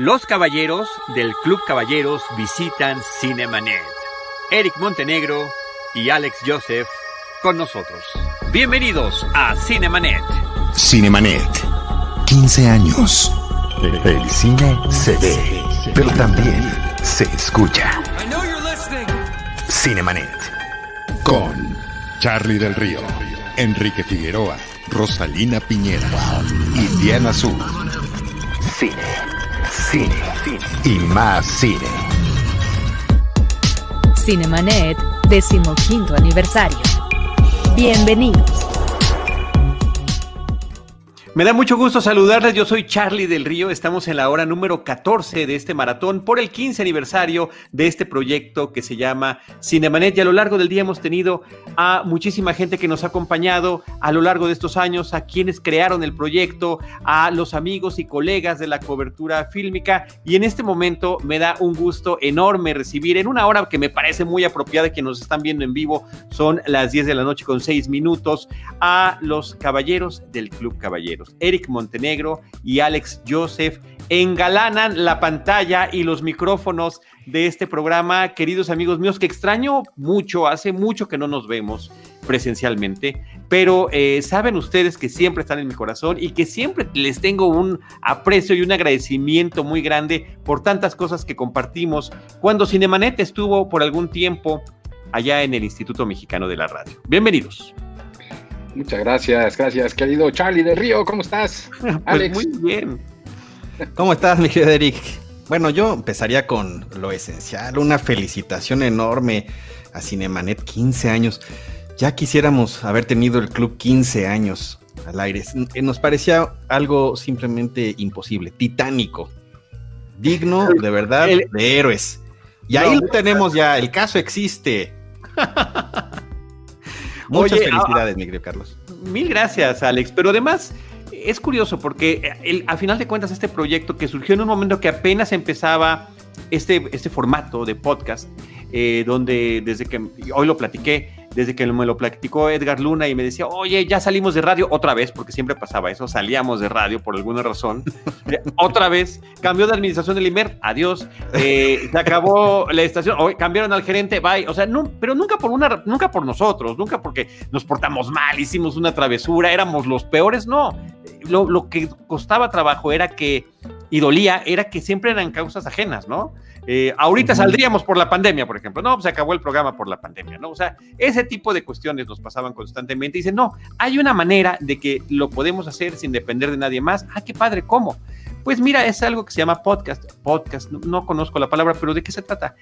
Los caballeros del Club Caballeros visitan Cinemanet. Eric Montenegro y Alex Joseph con nosotros. Bienvenidos a Cinemanet. Cinemanet. 15 años. El cine se ve, pero también se escucha. Cinemanet. Con Charlie del Río, Enrique Figueroa, Rosalina Piñera y Diana Azul. Cine cine, y más cine. Cinemanet, decimoquinto aniversario. Bienvenidos. Me da mucho gusto saludarles, yo soy Charlie del Río, estamos en la hora número 14 de este maratón por el 15 aniversario de este proyecto que se llama Cinemanet. Y a lo largo del día hemos tenido a muchísima gente que nos ha acompañado a lo largo de estos años, a quienes crearon el proyecto, a los amigos y colegas de la cobertura fílmica. Y en este momento me da un gusto enorme recibir en una hora que me parece muy apropiada que nos están viendo en vivo, son las 10 de la noche con 6 minutos, a los caballeros del Club Caballeros. Eric Montenegro y Alex Joseph engalanan la pantalla y los micrófonos de este programa, queridos amigos míos, que extraño mucho, hace mucho que no nos vemos presencialmente, pero eh, saben ustedes que siempre están en mi corazón y que siempre les tengo un aprecio y un agradecimiento muy grande por tantas cosas que compartimos cuando Cinemanet estuvo por algún tiempo allá en el Instituto Mexicano de la Radio. Bienvenidos. Muchas gracias, gracias, querido Charlie del Río, ¿cómo estás? Pues Alex. muy bien. ¿Cómo estás, mi querido Eric? Bueno, yo empezaría con lo esencial, una felicitación enorme a Cinemanet, 15 años. Ya quisiéramos haber tenido el club 15 años al aire. Nos parecía algo simplemente imposible, titánico, digno de verdad de héroes. Y ahí lo tenemos ya, el caso existe. Muchas felicidades, mi querido Carlos. Mil gracias, Alex. Pero además, es curioso porque el, a final de cuentas este proyecto que surgió en un momento que apenas empezaba este, este formato de podcast, eh, donde desde que hoy lo platiqué, desde que me lo platicó Edgar Luna y me decía, oye, ya salimos de radio otra vez, porque siempre pasaba eso, salíamos de radio por alguna razón. otra vez, cambió de administración del IMER, adiós. Eh, se acabó la estación, cambiaron al gerente, bye. O sea, no, pero nunca por una, nunca por nosotros, nunca porque nos portamos mal, hicimos una travesura, éramos los peores, no. Lo, lo que costaba trabajo era que, y dolía, era que siempre eran causas ajenas, ¿no? Eh, ahorita saldríamos por la pandemia, por ejemplo. No, se acabó el programa por la pandemia, ¿no? O sea, ese tipo de cuestiones nos pasaban constantemente. Y dicen, no, hay una manera de que lo podemos hacer sin depender de nadie más. Ah, qué padre, ¿cómo? Pues mira, es algo que se llama podcast. Podcast, no, conozco la palabra, pero ¿de qué se trata?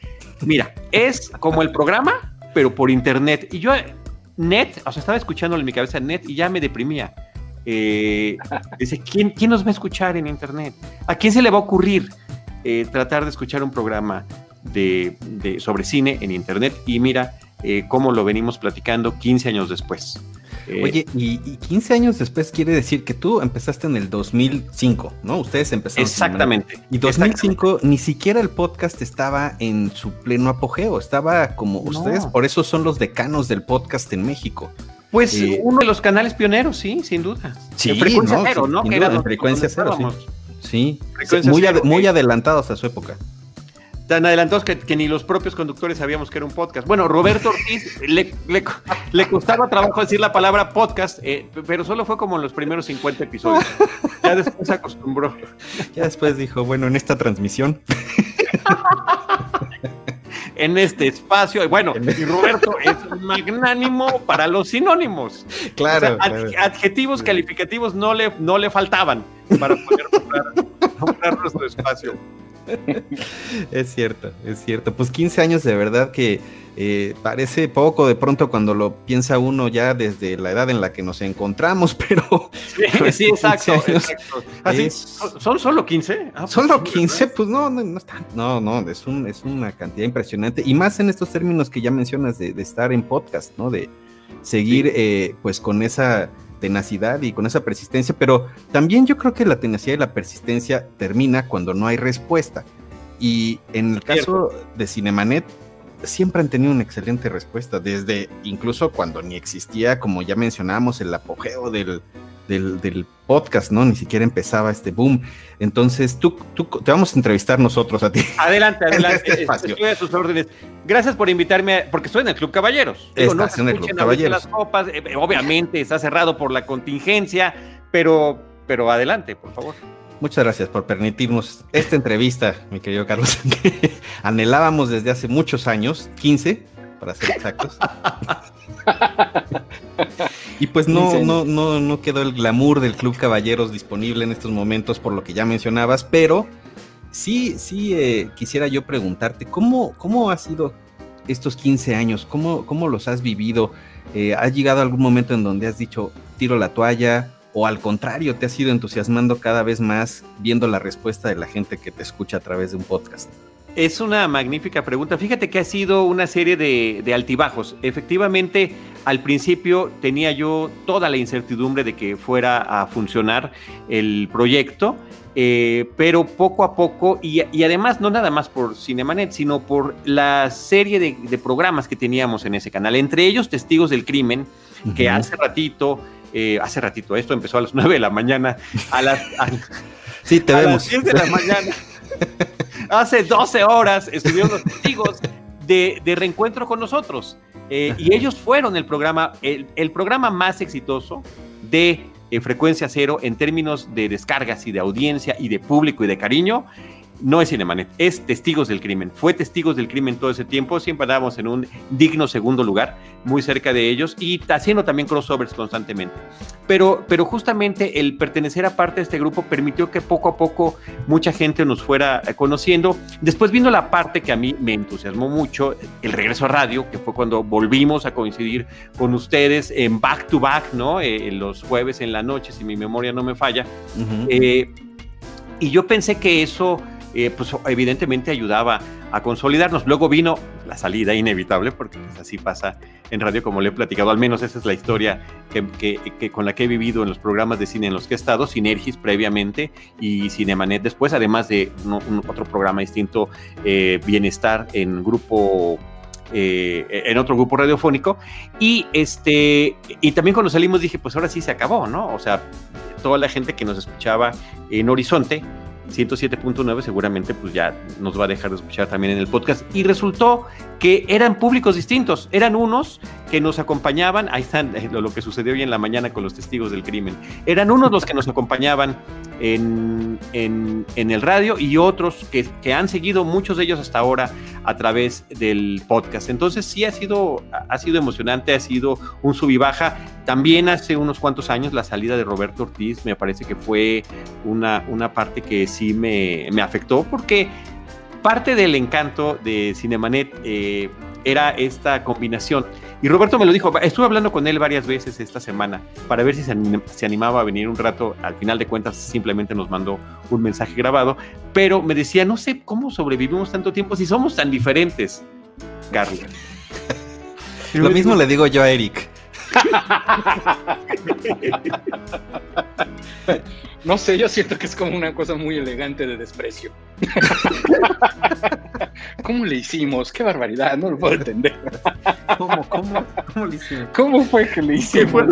Mira, es como el programa, pero por internet. Y yo, net, o sea, estaba escuchándolo en mi cabeza net y ya me deprimía. Eh, dice, ¿quién, ¿quién nos va a escuchar en internet? ¿A quién se le va a ocurrir? Eh, tratar de escuchar un programa de, sobre cine en internet y mira eh, cómo lo venimos platicando 15 años después. Eh, Oye, y, 15 años después quiere decir que tú empezaste en el 2005, ¿no? Ustedes empezaron. Exactamente. Y 2005 ni siquiera el podcast estaba en su pleno apogeo, estaba como ustedes, por eso son los decanos del podcast en México. Pues uno de los canales pioneros, sí, sin duda. Sí, frecuencia cero, ¿no? Que era frecuencia cero, sí. Sí, muy, muy adelantados a su época. Tan adelantados que, ni los propios conductores sabíamos que era un podcast. Bueno, Roberto Ortiz le, le, costaba trabajo decir la palabra podcast, eh, pero solo fue como en los primeros 50 episodios. Ya después se acostumbró. Ya después dijo, bueno, en esta transmisión. en este espacio. Bueno, y Roberto es magnánimo para los sinónimos. Claro. Adjetivos calificativos no le, no le faltaban para poder comprar, nuestro espacio. Es cierto, es cierto. Pues 15 años de verdad que eh, parece poco de pronto cuando lo piensa uno ya desde la edad en la que nos encontramos, pero... Sí, sí exacto. Así, ¿Son solo 15? Ah, pues solo 15, pues no, no, no, no, no es, un, es una cantidad impresionante. Y más en estos términos que ya mencionas de, estar en podcast, ¿no? De seguir eh, pues con esa tenacidad y con esa persistencia, pero también yo creo que la tenacidad y la persistencia termina cuando no hay respuesta. Y en el caso de Cinemanet, siempre han tenido una excelente respuesta, desde incluso cuando ni existía, como ya mencionábamos, el apogeo del, del, podcast, ¿no? Ni siquiera empezaba este boom. Entonces, tú, tú te vamos a entrevistar nosotros a ti. Adelante, adelante. Este estoy a sus órdenes. Gracias por invitarme, porque estoy en el Club Caballeros. Digo, no en el Club Caballeros. Las copas, eh, obviamente está cerrado por la contingencia, pero, pero adelante, por favor. Muchas gracias por permitirnos esta entrevista, mi querido Carlos, que anhelábamos desde hace muchos años, 15, para ser exactos. y pues no, no, no, no quedó el glamour del Club Caballeros disponible en estos momentos, por lo que ya mencionabas, pero sí, sí eh, quisiera yo preguntarte, ¿cómo, ¿cómo ha sido estos 15 años? ¿Cómo, cómo los has vivido? Eh, ¿Ha llegado algún momento en donde has dicho, tiro la toalla? ¿O al contrario, te has ido entusiasmando cada vez más viendo la respuesta de la gente que te escucha a través de un podcast? Es una magnífica pregunta. Fíjate que ha sido una serie de, altibajos. Efectivamente, al principio tenía yo toda la incertidumbre de que fuera a funcionar el proyecto, eh, pero poco a poco, y, además no nada más por Cinemanet, sino por la serie de, programas que teníamos en ese canal, entre ellos Testigos del Crimen, que hace ratito, eh, hace ratito, esto empezó a las 9 de la mañana, a las, sí, te vemos. las 10 de la mañana. hace 12 horas estuvieron los testigos de, reencuentro con nosotros. Eh, y ellos fueron el programa, el, programa más exitoso de eh, Frecuencia Cero en términos de descargas y de audiencia y de público y de cariño no es Cinemanet, es Testigos del Crimen. Fue Testigos del Crimen todo ese tiempo, siempre andábamos en un digno segundo lugar, muy cerca de ellos y haciendo también crossovers constantemente. Pero, pero justamente el pertenecer a parte de este grupo permitió que poco a poco mucha gente nos fuera eh, conociendo. Después vino la parte que a mí me entusiasmó mucho, el regreso a radio, que fue cuando volvimos a coincidir con ustedes en back to back, ¿no? Eh, los jueves en la noche, si mi memoria no me falla. Eh, y yo pensé que eso eh, pues evidentemente ayudaba a consolidarnos. Luego vino la salida inevitable, porque pues, así pasa en radio, como le he platicado, al menos esa es la historia que, con la que he vivido en los programas de cine en los que he estado, Sinergis previamente y Cinemanet después, además de otro programa distinto, eh, Bienestar en grupo eh, en otro grupo radiofónico. Y este, y también cuando salimos dije, pues ahora sí se acabó, ¿no? O sea, toda la gente que nos escuchaba en Horizonte 107.9 seguramente pues ya nos va a dejar de escuchar también en el podcast. Y resultó que eran públicos distintos, eran unos que nos acompañaban, ahí están eh, lo, que sucedió hoy en la mañana con los testigos del crimen, eran unos los que nos acompañaban en, el radio y otros que, que, han seguido, muchos de ellos hasta ahora, a través del podcast. Entonces sí ha sido, ha sido emocionante, ha sido un sub y baja. También hace unos cuantos años la salida de Roberto Ortiz me parece que fue una, una parte que sí me, me afectó porque parte del encanto de Cinemanet eh, era esta combinación. Y Roberto me lo dijo, estuve hablando con él varias veces esta semana para ver si se, animaba a venir un rato. Al final de cuentas simplemente nos mandó un mensaje grabado, pero me decía, no sé cómo sobrevivimos tanto tiempo si somos tan diferentes, Carly. lo mismo le digo yo a Eric. No sé, yo siento que es como una cosa muy elegante de desprecio. ¿Cómo le hicimos? ¡Qué barbaridad! No lo puedo entender. ¿Cómo, cómo, cómo le hicimos? ¿Cómo fue que le hicimos?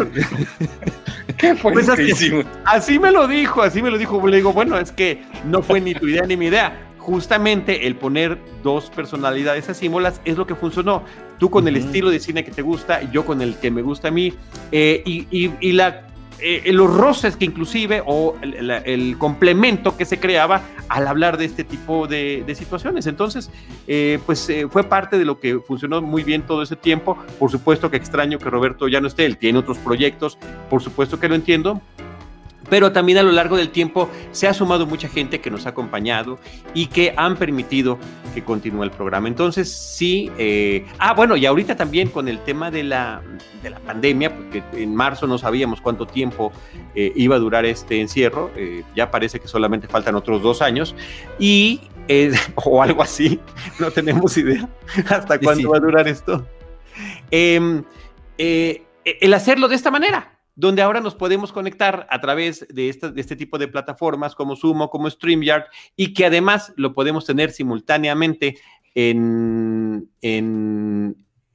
¿Qué fue pues que hicimos? Así me lo dijo, así me lo dijo. Le digo, bueno, es que no fue ni tu idea ni mi idea justamente el poner dos personalidades asímolas es lo que funcionó. Tú con el estilo de cine que te gusta, yo con el que me gusta a mí, eh, y, la eh, los roces que inclusive o el, complemento que se creaba al hablar de este tipo de, situaciones. Entonces, eh, pues fue parte de lo que funcionó muy bien todo ese tiempo. Por supuesto que extraño que Roberto ya no esté, él tiene otros proyectos, por supuesto que lo entiendo, pero también a lo largo del tiempo se ha sumado mucha gente que nos ha acompañado y que han permitido que continúe el programa. Entonces, sí, eh, ah, bueno, y ahorita también con el tema de la, de la pandemia, porque en marzo no sabíamos cuánto tiempo eh, iba a durar este encierro, eh, ya parece que solamente faltan otros dos años, y, o algo así, no tenemos idea hasta cuándo va a durar esto. Em, el hacerlo de esta manera, donde ahora nos podemos conectar a través de, este tipo de plataformas como Zoom como StreamYard y que además lo podemos tener simultáneamente en,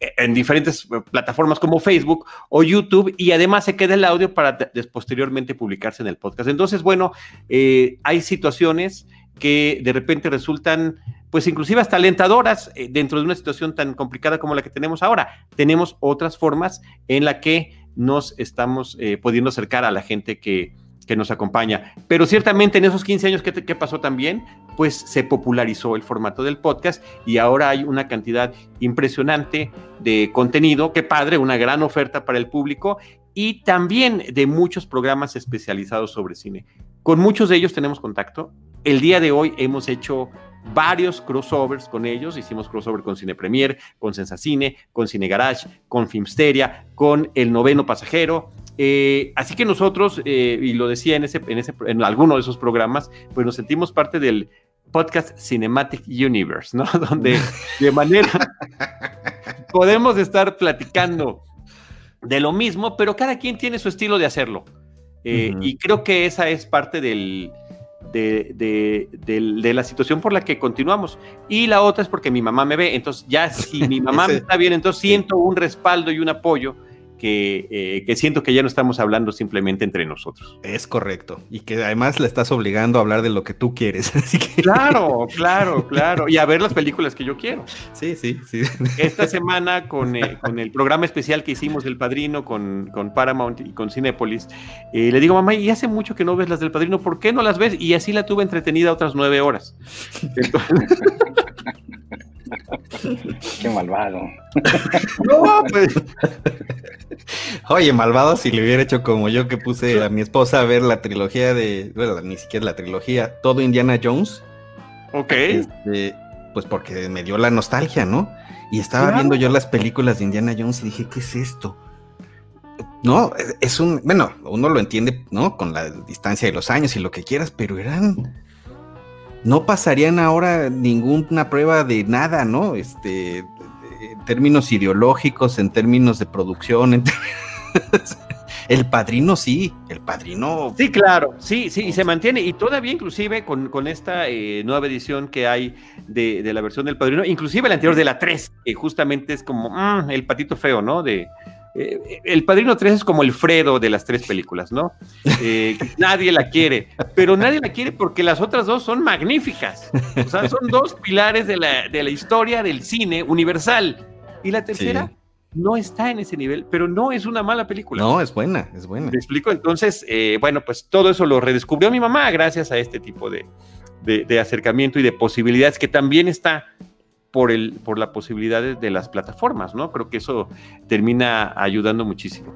en diferentes eh, plataformas como Facebook o YouTube y además se queda el audio para posteriormente publicarse en el podcast. Entonces, bueno, eh, hay situaciones que de repente resultan, pues inclusive hasta alentadoras eh, dentro de una situación tan complicada como la que tenemos ahora. Tenemos otras formas en la que nos estamos pudiendo acercar a la gente que, que nos acompaña. Pero ciertamente en esos 15 años, ¿qué, ¿qué, pasó también? Pues se popularizó el formato del podcast y ahora hay una cantidad impresionante de contenido, qué padre, una gran oferta para el público y también de muchos programas especializados sobre cine. Con muchos de ellos tenemos contacto. El día de hoy hemos hecho varios crossovers con ellos. Hicimos crossover con Cine Premier, con Sensacine, con Cine Garage, con Filmsteria, con El Noveno Pasajero. Eh, así que nosotros, eh, y lo decía en, ese, en, ese, en alguno de esos programas, pues nos sentimos parte del podcast Cinematic Universe, ¿no? Donde de manera podemos estar platicando de lo mismo, pero cada quien tiene su estilo de hacerlo. Eh, y creo que esa es parte del, de, de, de, la situación por la que continuamos. Y la otra es porque mi mamá me ve. Entonces, ya si mi mamá me está bien, entonces siento un respaldo y un apoyo eh, que, siento que ya no estamos hablando simplemente entre nosotros. Es correcto. Y que además le estás obligando a hablar de lo que tú quieres. Claro, claro, claro. Y a ver las películas que yo quiero. Sí, sí, sí. Esta semana con, eh, con el programa especial que hicimos del Padrino con, con Paramount y con Cinepolis, eh, le digo, mamá, y hace mucho que no ves las del Padrino, ¿por qué no las ves? Y así la tuve entretenida otras nueve horas. Qué malvado. no, pues. Oye, malvado si le hubiera hecho como yo que puse a mi esposa a ver la trilogía de, bueno, ni siquiera la trilogía, todo Indiana Jones. Ok. Este, pues porque me dio la nostalgia, ¿no? Y estaba viendo yo las películas de Indiana Jones y dije, ¿qué es esto? No, es un, bueno, uno lo entiende, ¿no? Con la distancia de los años y lo que quieras, pero eran no pasarían ahora ninguna prueba de nada, ¿no? Este, en términos ideológicos, en términos de producción, El padrino sí, el padrino. Sí, claro, sí, sí, y se mantiene. Y todavía, inclusive, con, con esta eh, nueva edición que hay de, de, la versión del padrino, inclusive la anterior de la 3, que justamente es como mm, el patito feo, ¿no? De, eh, el Padrino 3 es como el Fredo de las tres películas, ¿no? Eh, nadie la quiere, pero nadie la quiere porque las otras dos son magníficas. O sea, son dos pilares de la, historia del cine universal. Y la tercera no está en ese nivel, pero no es una mala película. No, es buena, es buena. ¿Me explico? Entonces, eh, bueno, pues todo eso lo redescubrió mi mamá gracias a este tipo de, de acercamiento y de posibilidades que también está por, el, por la posibilidad de, las plataformas, ¿no? Creo que eso termina ayudando muchísimo.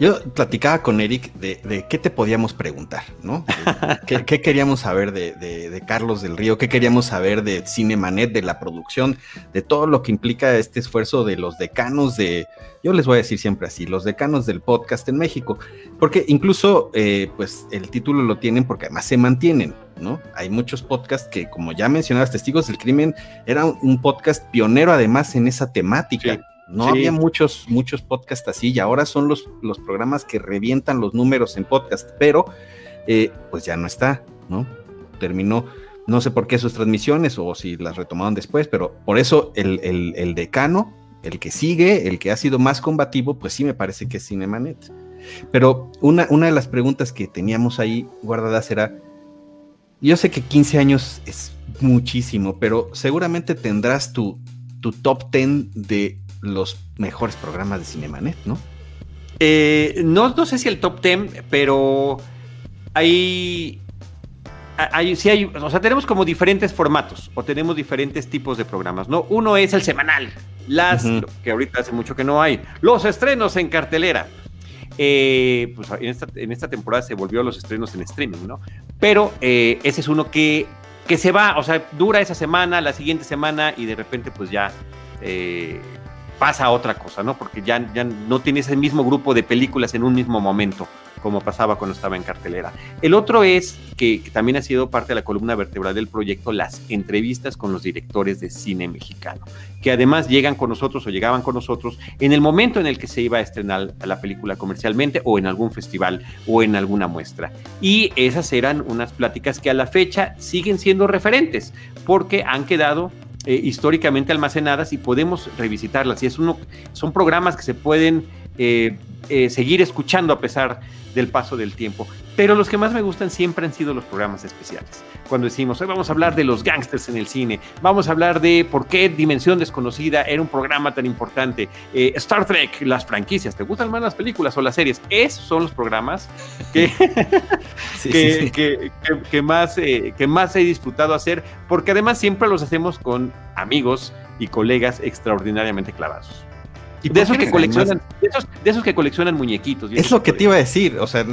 Yo platicaba con Eric de, qué te podíamos preguntar, ¿no? ¿Qué, queríamos saber de, Carlos del Río? ¿Qué queríamos saber de Cinemanet, de la producción, de todo lo que implica este esfuerzo de los decanos de, yo les voy a decir siempre así, los decanos del podcast en México? Porque incluso, eh, pues, el título lo tienen porque además se mantienen, ¿no? Hay muchos podcasts que, como ya mencionabas, Testigos del Crimen era un, podcast pionero además en esa temática. No había muchos, muchos podcasts así y ahora son los, los programas que revientan los números en podcast, pero eh, pues ya no está, ¿no? Terminó, no sé por qué sus transmisiones o si las retomaron después, pero por eso el, el, decano, el que sigue, el que ha sido más combativo, pues sí me parece que es Cinemanet. Pero una, una de las preguntas que teníamos ahí guardadas era, yo sé que 15 años es muchísimo, pero seguramente tendrás tu, tu top 10 de los mejores programas de Cinemanet, ¿no? Eh, no, no sé si el top 10, pero hay, hay, sí hay, o sea, tenemos como diferentes formatos o tenemos diferentes tipos de programas, ¿no? Uno es el semanal, las, que ahorita hace mucho que no hay, los estrenos en cartelera. Eh, pues en esta, en esta, temporada se volvió a los estrenos en streaming, ¿no? Pero eh, ese es uno que, que se va, o sea, dura esa semana, la siguiente semana y de repente pues ya pasa otra cosa, ¿no? Porque ya, ya no tiene ese mismo grupo de películas en un mismo momento, como pasaba cuando estaba en cartelera. El otro es que, también ha sido parte de la columna vertebral del proyecto, las entrevistas con los directores de cine mexicano, que además llegan con nosotros o llegaban con nosotros en el momento en el que se iba a estrenar la película comercialmente o en algún festival o en alguna muestra. Y esas eran unas pláticas que a la fecha siguen siendo referentes, porque han quedado eh, históricamente almacenadas y podemos revisitarlas. Y es uno, son programas que se pueden eh, eh, seguir escuchando a pesar del paso del tiempo. Pero los que más me gustan siempre han sido los programas especiales. Cuando decimos, hoy vamos a hablar de los gangsters en el cine, vamos a hablar de por qué Dimensión Desconocida era un programa tan importante, eh, Star Trek, las franquicias, ¿te gustan más las películas o las series? Esos son los programas que, Sí, que, sí, sí. que- que- que más, eh, que más he disfrutado hacer, porque además siempre los hacemos con amigos y colegas extraordinariamente clavados. ¿Y De esos que coleccionan, de esos, de esos que coleccionan muñequitos. Es lo que te iba a decir, o sea,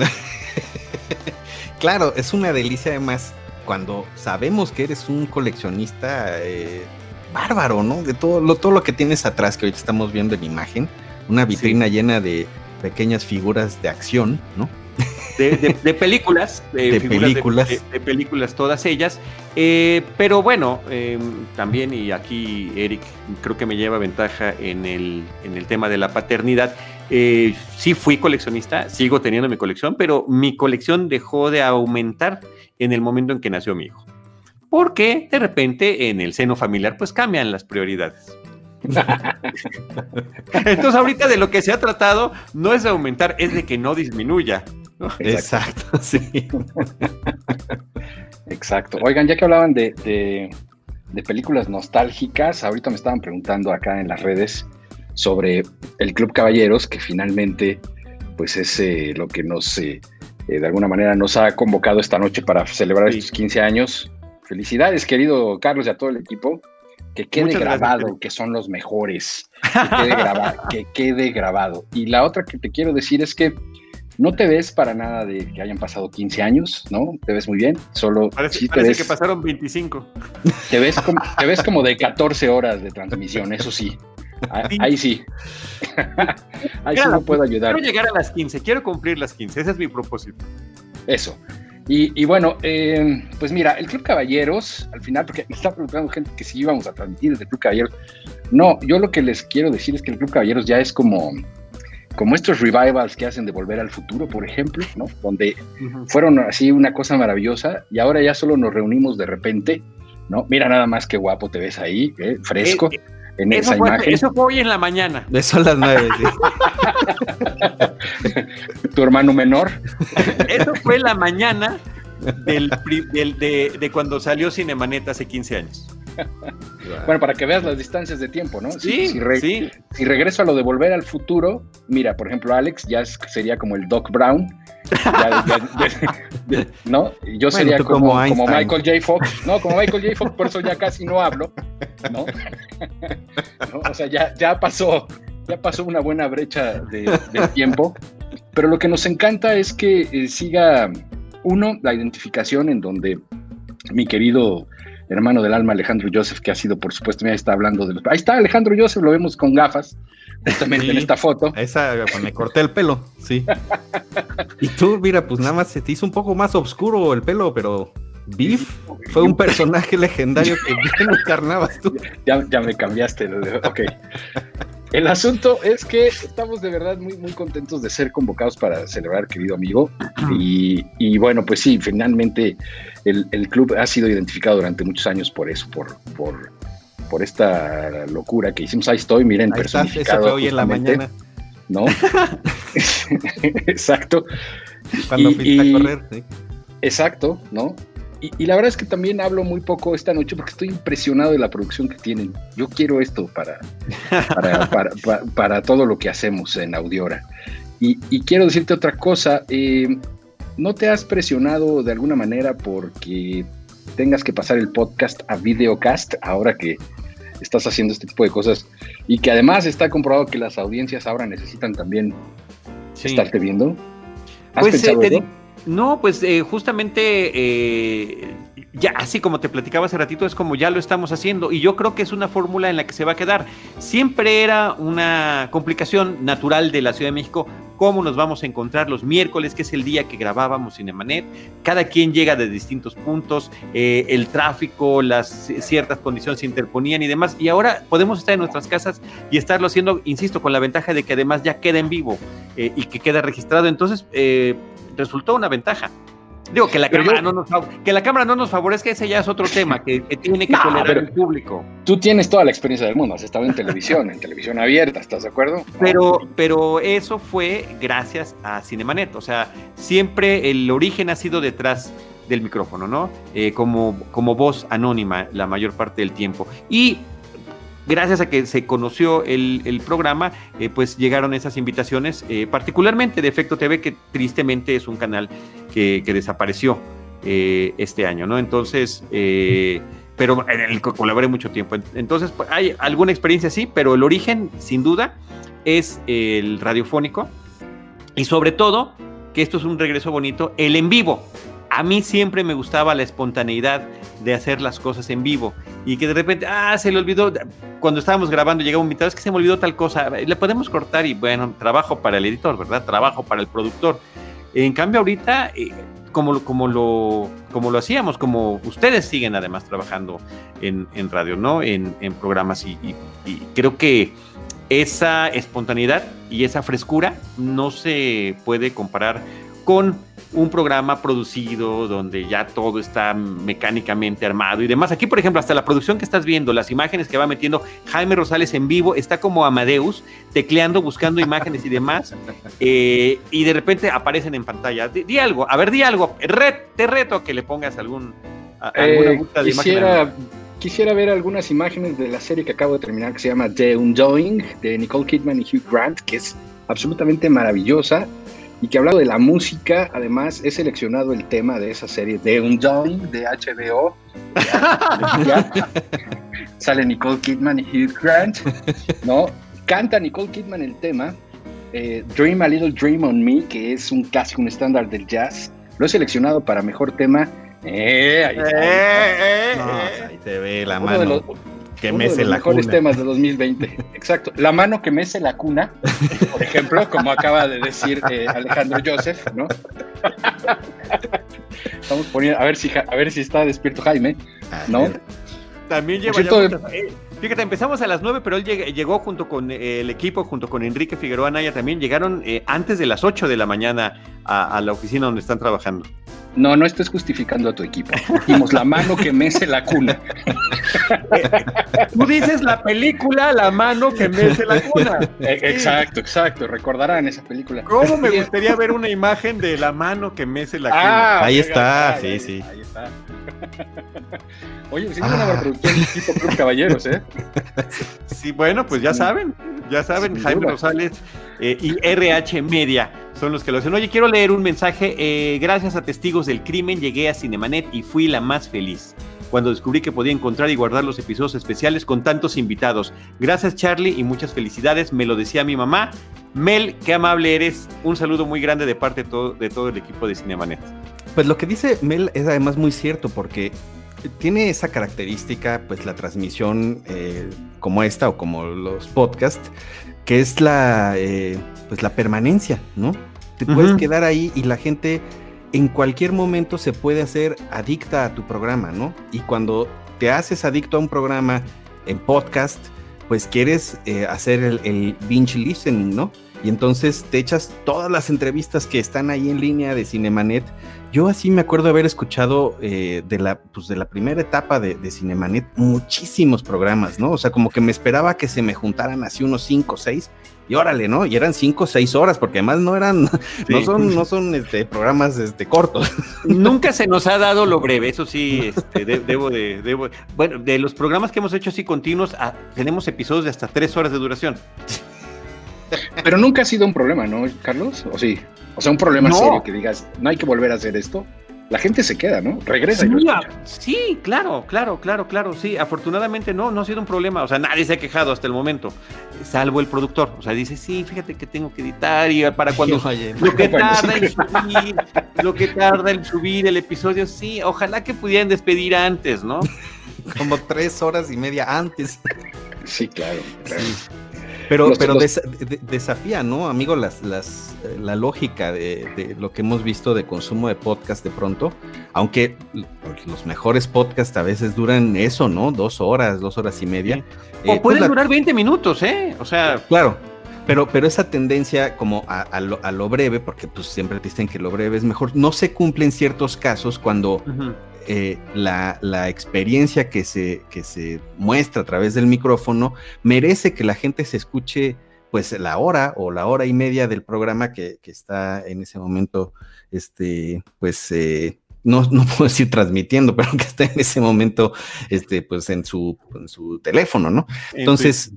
claro, es una delicia además cuando sabemos que eres un coleccionista eh, bárbaro, ¿no? De todo lo, todo lo que tienes atrás, que ahorita estamos viendo en imagen, una vitrina llena de pequeñas figuras de acción, ¿no? De, de- de películas, de, películas. de, de películas todas ellas. Eh, pero bueno, eh, también, y aquí Eric creo que me lleva ventaja en el, en el tema de la paternidad. eh, sí fui coleccionista, sigo teniendo mi colección, pero mi colección dejó de aumentar en el momento en que nació mi hijo. Porque de repente en el seno familiar pues cambian las prioridades. Entonces ahorita de lo que se ha tratado no es de aumentar, es de que no disminuya. Exacto, sí. Exacto. Oigan, ya que hablaban de, de- de películas nostálgicas, ahorita me estaban preguntando acá en las redes sobre el Club Caballeros, que finalmente, pues es eh, lo que nos, eh, eh, de alguna manera, nos ha convocado esta noche para celebrar Sí. estos 15 años. Felicidades, querido Carlos, y a todo el equipo. Que quede Muchas grabado, que son los mejores. Que quede, que quede grabado. Y la otra que te quiero decir es que no te ves para nada de que hayan pasado 15 años, ¿no? Te ves muy bien, solo Parece, sí te parece ves, que pasaron 25. te ves como, te ves como de 14 horas de transmisión, eso sí. Ah, Sí. Ahí sí. Ahí sí no puedo ayudar. Quiero llegar a las 15, quiero cumplir las 15, ese es mi propósito. Eso. Y, y bueno, eh, pues mira, el Club Caballeros, al final, porque me está preguntando gente que si íbamos a transmitir desde el Club Caballeros. No, yo lo que les quiero decir es que el Club Caballeros ya es como, como estos revivals que hacen de Volver al Futuro, por ejemplo, ¿no? Donde fueron así una cosa maravillosa y ahora ya solo nos reunimos de repente, ¿no? Mira nada más qué guapo te ves ahí, ¿eh? fresco, Eh, en Eso esa fue, imagen. eso fue hoy en la mañana. De son las nueve, sí. Tu hermano menor. Eso fue la mañana del, pri- del- de, de cuando salió Cinemanet hace 15 años. Bueno, para que veas las distancias de tiempo, ¿no? Si- Sí, si re- sí. si regreso a lo de volver al futuro, mira, por ejemplo, Alex ya es- sería como el Doc Brown. Ya- ya- ya- ¿No? Yo sería como, como. Michael J. Fox. No, como Michael J. Fox, por eso ya casi no hablo. ¿no? ¿No? O sea, ya, ya pasó, ya pasó una buena brecha de, tiempo. Pero lo que nos encanta es que eh, siga, uno, la identificación en donde mi querido hermano del alma Alejandro Joseph, que ha sido, por supuesto, mira, está hablando de los... Ahí está Alejandro Joseph, lo vemos con gafas, justamente en esta foto. Esa, me corté el pelo, sí. Y tú, mira, pues nada más se te hizo un poco más oscuro el pelo, pero Beef fue un personaje legendario que bien encarnabas tú. Ya, ya me cambiaste. Ok. El asunto es que estamos de verdad muy, muy contentos de ser convocados para celebrar, querido amigo. Y, y bueno, pues sí, finalmente el, el club ha sido identificado durante muchos años por eso, por, por, por esta locura que hicimos. Ahí estoy, miren, Ahí está, eso personificado. fue hoy en la mañana, ¿No? Exacto. cuando Y- fuiste y- a correr. sí. Exacto, ¿no? Y, y la verdad es que también hablo muy poco esta noche porque estoy impresionado de la producción que tienen. Yo quiero esto para, para, para, para- para todo lo que hacemos en Audiora. Y, y quiero decirte otra cosa, eh, ¿no te has presionado de alguna manera porque tengas que pasar el podcast a videocast ahora que estás haciendo este tipo de cosas y que además está comprobado que las audiencias ahora necesitan también Sí. estarte viendo? ¿Has Pues, eh, pensado te eso? No, pues eh, justamente eh, ya así como te platicaba hace ratito, es como ya lo estamos haciendo y yo creo que es una fórmula en la que se va a quedar. Siempre era una complicación natural de la Ciudad de México cómo nos vamos a encontrar los miércoles, que es el día que grabábamos Cinemanet. Cada quien llega de distintos puntos, eh, el tráfico, las ciertas condiciones se interponían y demás. Y ahora podemos estar en nuestras casas y estarlo haciendo, insisto, con la ventaja de que además ya queda en vivo eh, y que queda registrado. Entonces, eh, resultó una ventaja. Digo, que la, cámara no nos, que la cámara no nos favorezca, ese ya es otro tema que, tiene que tolerar el público. Tú tienes toda la experiencia del mundo, has estado en televisión, en televisión abierta, ¿estás de acuerdo? Pero, pero eso fue gracias a Cinemanet, o sea, siempre el origen ha sido detrás del micrófono, ¿no? Eh, como, como voz anónima la mayor parte del tiempo. Y gracias a que se conoció el, programa, eh, pues llegaron esas invitaciones, eh, particularmente de Efecto TV, que tristemente es un canal que, desapareció eh, este año, ¿no? Entonces, pero en el que colaboré mucho tiempo. Entonces, pues, hay alguna experiencia sí, pero el origen, sin duda, es el radiofónico y sobre todo, que esto es un regreso bonito, el en vivo a mí siempre me gustaba la espontaneidad de hacer las cosas en vivo y que de repente, ah, se le olvidó, cuando estábamos grabando llegaba un invitado, es que se me olvidó tal cosa, le podemos cortar y bueno, trabajo para el editor, ¿verdad? Trabajo para el productor. En cambio ahorita, eh, como, como, lo, como lo hacíamos, como ustedes siguen además trabajando en, radio, ¿no? En, programas y creo que esa espontaneidad y esa frescura no se puede comparar con un programa producido donde ya todo está mecánicamente armado y demás. Aquí, por ejemplo, hasta la producción que estás viendo, las imágenes que va metiendo Jaime Rosales en vivo, está como Amadeus, tecleando, buscando imágenes y demás, eh, y de repente aparecen en pantalla. Di, algo, a ver, di algo. te reto a que le pongas algún, alguna eh, de quisiera, quisiera ver algunas imágenes de la serie que acabo de terminar, que se llama The Undoing, de Nicole Kidman y Hugh Grant, que es absolutamente maravillosa y que hablando de la música, además he seleccionado el tema de esa serie de Undying de HBO. Sale Nicole Kidman y Hugh Grant, ¿no? Canta Nicole Kidman el tema eh, Dream a Little Dream on Me, que es un casi un estándar del jazz. Lo he seleccionado para mejor tema. Eh, ahí, está, eh, ahí se ve la mano que Uno de los mejores temas de 2020. Exacto. La mano que mece la cuna, por ejemplo, como acaba de decir eh, Alejandro Joseph, ¿no? Estamos poniendo, a ver si a ver si está despierto Jaime, ¿no? También lleva eh, Fíjate, empezamos a las 9, pero él llegó junto con eh, el equipo, junto con Enrique Figueroa Naya también, llegaron antes de las 8 de la mañana a la oficina donde están trabajando. No, no estés justificando a tu equipo. Dijimos la mano que mece la cuna. Tú dices la película La mano que mece la cuna. E, exacto, exacto. Recordarán esa película. ¿Cómo me gustaría ver una imagen de la mano que mece la cuna? Ah, ahí está, sí, sí. Ahí está. Oye, sí, es una ah. producción tipo Club Caballeros, ¿eh? Sí, bueno, pues ya saben, ya saben, Jaime Rosales eh, y RH Media son los que lo hacen. Oye, quiero leer un mensaje. Eh, gracias a testigos del crimen llegué a Cinemanet y fui la más feliz cuando descubrí que podía encontrar y guardar los episodios especiales con tantos invitados. Gracias Charlie y muchas felicidades, me lo decía mi mamá. Mel, qué amable eres. Un saludo muy grande de parte de todo, de todo el equipo de Cinemanet. Pues lo que dice Mel es además muy cierto porque tiene esa característica, pues la transmisión eh, como esta o como los podcasts, que es la, eh, pues la permanencia, ¿no? Te puedes quedar ahí y la gente en cualquier momento se puede hacer adicta a tu programa, ¿no? Y cuando te haces adicto a un programa en podcast, pues quieres eh, hacer el, el binge listening, ¿no? Y entonces te echas todas las entrevistas que están ahí en línea de Cinemanet. Yo así me acuerdo haber escuchado eh, de, la, pues de la primera etapa de, Cinemanet muchísimos programas, ¿no? O sea, como que me esperaba que se me juntaran así unos cinco o seis y órale, ¿no? Y eran cinco o seis horas, porque además no eran, no son, no son este, programas este, cortos. Nunca se nos ha dado lo breve, eso sí, este, debo de, debo, bueno, de los programas que hemos hecho así continuos, ah, tenemos episodios de hasta tres horas de duración. Pero nunca ha sido un problema, ¿no, Carlos? ¿O sí? O sea, un problema serio que digas, no hay que volver a hacer esto. La gente se queda, ¿no? Regresa sí, sí, claro, claro, claro, claro, sí. Afortunadamente no, no ha sido un problema. O sea, nadie se ha quejado hasta el momento, salvo el productor. O sea, dice, sí, fíjate que tengo que editar y para cuando lo que tarda en subir, lo que tarda en subir el episodio, sí, ojalá que pudieran despedir antes, ¿no? Como tres horas y media antes. Sí, claro. claro. Pero, pero desafía, ¿no, amigo? Las, las, eh, la lógica de, lo que hemos visto de consumo de podcast de pronto, aunque los mejores podcasts a veces duran eso, ¿no? Dos horas, dos horas y media. O eh, pues pueden durar 20 minutos, ¿eh? O sea. Claro. Pero, pero esa tendencia como a, lo, breve, porque pues siempre te dicen que lo breve es mejor, no se cumple en ciertos casos cuando eh, la, experiencia que se, que se muestra a través del micrófono merece que la gente se escuche pues la hora o la hora y media del programa que, está en ese momento, este, pues eh, no, no puedo decir transmitiendo, pero que está en ese momento, este, pues en su, en su teléfono, ¿no? Entonces,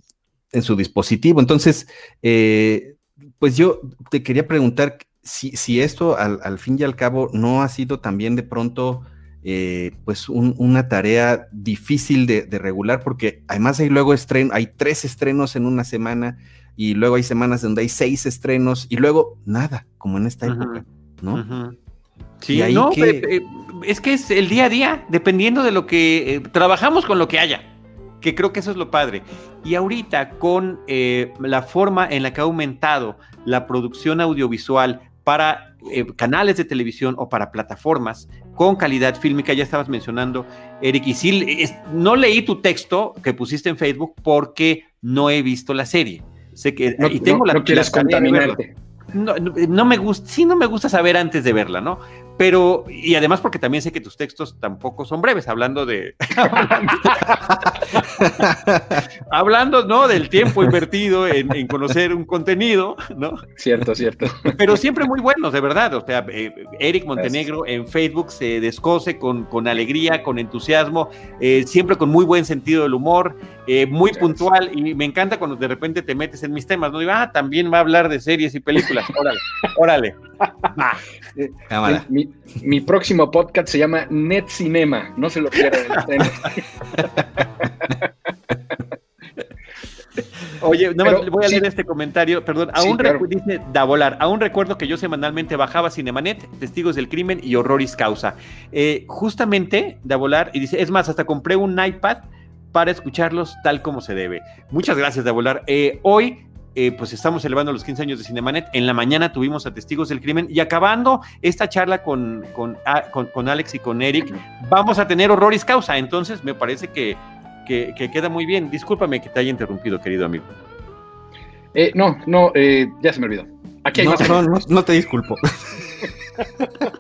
en su dispositivo. Entonces, eh, pues yo te quería preguntar si, si esto al, fin y al cabo no ha sido también de pronto, eh, pues una tarea difícil de, regular, porque además hay luego estreno, hay tres estrenos en una semana y luego hay semanas donde hay seis estrenos y luego nada, como en esta época, ¿no? Sí, no, eh, es que es el día a día, dependiendo de lo que trabajamos con lo que haya que creo que eso es lo padre. Y ahorita con eh, la forma en la que ha aumentado la producción audiovisual para eh, canales de televisión o para plataformas con calidad fílmica, ya estabas mencionando, Eric, y sí, no leí tu texto que pusiste en Facebook porque no he visto la serie. Sé que y tengo la, no quieres contaminarte. No, no, me gusta, sí no me gusta saber antes de verla, ¿no? Pero, y además porque también sé que tus textos tampoco son breves, hablando de. hablando, ¿no? Del tiempo invertido en, conocer un contenido, ¿no? Cierto, cierto. Pero siempre muy buenos, de verdad. O sea, eh, Eric Montenegro en Facebook se descoce con, con alegría, con entusiasmo, eh, siempre con muy buen sentido del humor, eh, muy puntual. Y me encanta cuando de repente te metes en mis temas, ¿no? Digo, ah, también va a hablar de series y películas. Órale, órale. Cámara mi, próximo podcast se llama Net Cinema, no se lo pierdan. Oye, no, voy a leer este comentario, perdón, aún dice Davolar, aún recuerdo que yo semanalmente bajaba Cinemanet, Testigos del Crimen y Horroris Causa. Eh, justamente, Davolar, y dice, es más, hasta compré un iPad para escucharlos tal como se debe. Muchas gracias, Davolar. Eh, hoy eh, pues estamos celebrando los 15 años de Cinemanet. En la mañana tuvimos a Testigos del Crimen y acabando esta charla con, con, ah, Alex y con Eric, vamos a tener Horroris Causa. Entonces me parece que, que, queda muy bien. Discúlpame que te haya interrumpido, querido amigo. Eh, no, no, eh, ya se me olvidó. Aquí hay no, no, no te disculpo.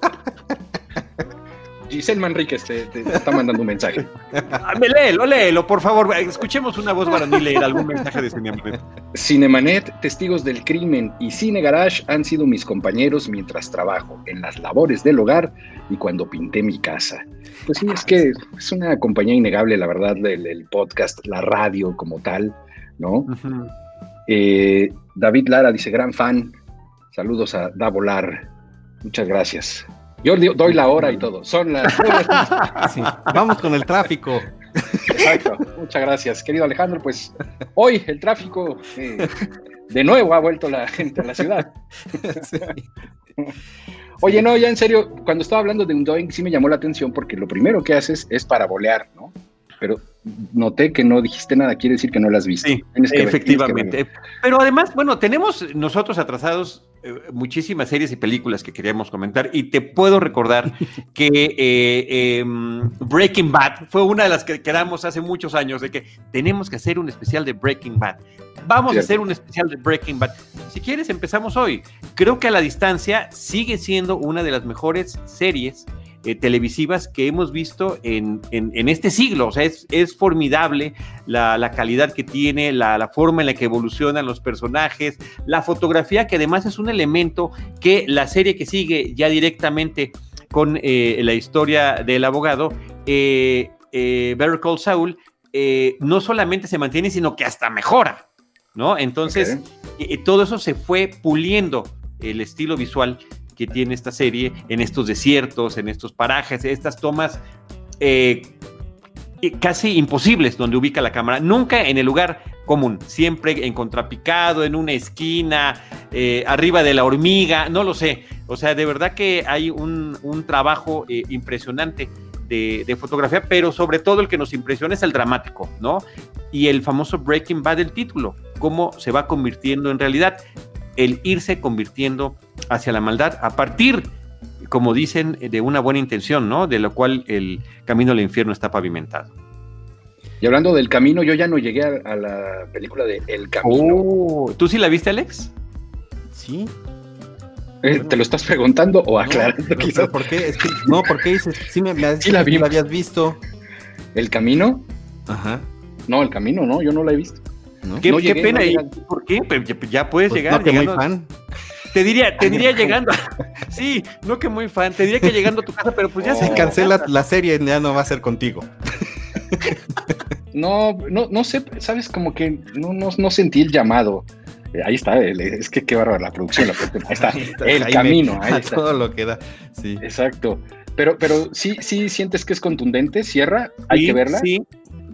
Giselle Manríquez te, está mandando un mensaje. Ah, léelo, léelo, por favor. Escuchemos una voz varonil leer algún mensaje de Cinemanet. Cinemanet, Testigos del Crimen y Cine Garage han sido mis compañeros mientras trabajo en las labores del hogar y cuando pinté mi casa. Pues sí, es que es una compañía innegable, la verdad, el, podcast, la radio como tal, ¿no? Eh, David Lara dice, gran fan. Saludos a Davolar. Muchas gracias. Yo doy la hora y todo. Son las. Vamos con el tráfico. Exacto. Muchas gracias, querido Alejandro. Pues hoy el tráfico eh, de nuevo ha vuelto la gente a la ciudad. Oye, no, ya en serio, cuando estaba hablando de un doing sí me llamó la atención porque lo primero que haces es para bolear, ¿no? Pero noté que no dijiste nada, quiere decir que no las viste. Sí, efectivamente. Pero además, bueno, tenemos nosotros atrasados eh, muchísimas series y películas que queríamos comentar y te puedo recordar que eh, em, Breaking Bad fue una de las que quedamos hace muchos años de que tenemos que hacer un especial de Breaking Bad. Vamos a hacer un especial de Breaking Bad. Si quieres, empezamos hoy. Creo que a la distancia sigue siendo una de las mejores series eh, televisivas que hemos visto en, este siglo. O sea, es, formidable la, calidad que tiene, la, forma en la que evolucionan los personajes, la fotografía, que además es un elemento que la serie que sigue ya directamente con eh, la historia del abogado, eh, eh Better Call Saul, no solamente se mantiene, sino que hasta mejora. ¿No? Entonces, todo eso se fue puliendo el estilo visual que tiene esta serie en estos desiertos, en estos parajes, estas tomas eh, casi imposibles donde ubica la cámara, nunca en el lugar común, siempre en contrapicado, en una esquina, eh, arriba de la hormiga, no lo sé. O sea, de verdad que hay un, trabajo eh, impresionante de, de, fotografía, pero sobre todo el que nos impresiona es el dramático, ¿no? Y el famoso Breaking Bad del título, cómo se va convirtiendo en realidad el irse convirtiendo hacia la maldad a partir, como dicen, de una buena intención, ¿no? De lo cual el camino al infierno está pavimentado. Y hablando del camino, yo ya no llegué a, a la película de El Camino. Oh, ¿Tú sí la viste, Alex? Sí. Eh, ¿Te lo estás preguntando o aclarando? No, quizás? ¿Por qué? Es que, no, ¿por qué dices? Sí, me, me has Sí la vi. la habías visto. ¿El Camino? Ajá. No, El Camino, no, yo no la he visto. ¿No? Qué, No qué llegué, pena. no ¿y. ¿Por qué? Pero ya, ya puedes Pues llegar. no, que muy fan. Te diría, te diría llegando. sí, no que muy fan. Te diría que llegando a tu casa, pero pues ya Oh. Se cancela la serie, ya no va a ser contigo. No, no, no sé, sabes, como que no, no, no sentí el llamado. Eh, ahí está, el- es que qué bárbara la producción, la producción. Ahí está, Ahí está, el camino, ahí a está. todo lo que da. Sí. Exacto. Pero, pero sí, sí sientes que es contundente, cierra, hay Sí, que verla. Sí.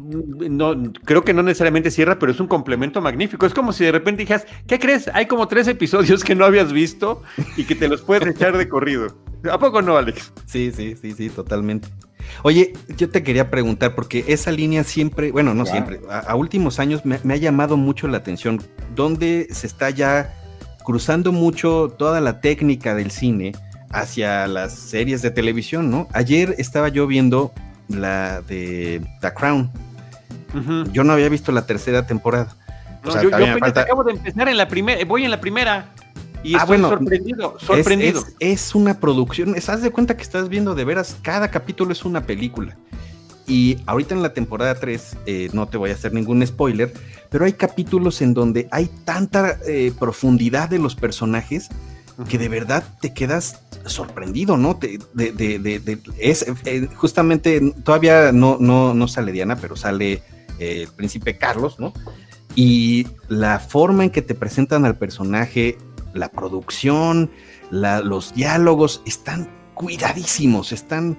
No, creo que no necesariamente cierra, pero es un complemento magnífico. Es como si de repente dijeras, ¿qué crees? Hay como tres episodios que no habías visto y que te los puedes echar de corrido. ¿A poco no, Alex? Sí, sí, sí, sí, totalmente. Oye, yo te quería preguntar, porque esa línea siempre, bueno, no siempre, a, a últimos años me, me ha llamado mucho la atención, donde se está ya cruzando mucho toda la técnica del cine hacia las series de televisión, ¿no? Ayer estaba yo viendo la de The Crown. Yo no había visto la tercera temporada. No, O sea, yo yo apenas falta- acabo de empezar en la primera, voy en la primera y Ah, estoy bueno, sorprendido, Es, sorprendido. es- es una producción, estás de cuenta que estás viendo de veras, cada capítulo es una película. Y ahorita en la temporada 3, eh, no te voy a hacer ningún spoiler, pero hay capítulos en donde hay tanta eh, profundidad de los personajes que de verdad te quedas sorprendido, ¿no? Te- de, de- de- de- es eh, justamente todavía no, no, no sale Diana, pero sale eh, el príncipe Carlos, ¿no? Y la forma en que te presentan al personaje, la producción, la- los diálogos, están cuidadísimos, están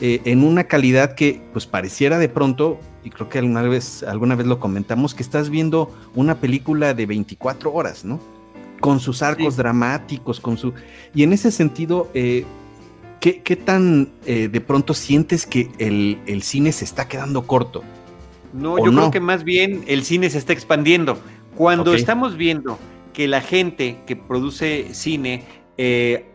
eh, en una calidad que pues pareciera de pronto, y creo que alguna vez, alguna vez lo comentamos, que estás viendo una película de 24 horas, ¿no? Con sus arcos Sí. dramáticos, con su... Y en ese sentido, eh, ¿qué, qué tan eh, de pronto sientes que el, el cine se está quedando corto? No, ¿O yo no? creo que más bien el cine se está expandiendo. Cuando estamos viendo que la gente que produce cine eh,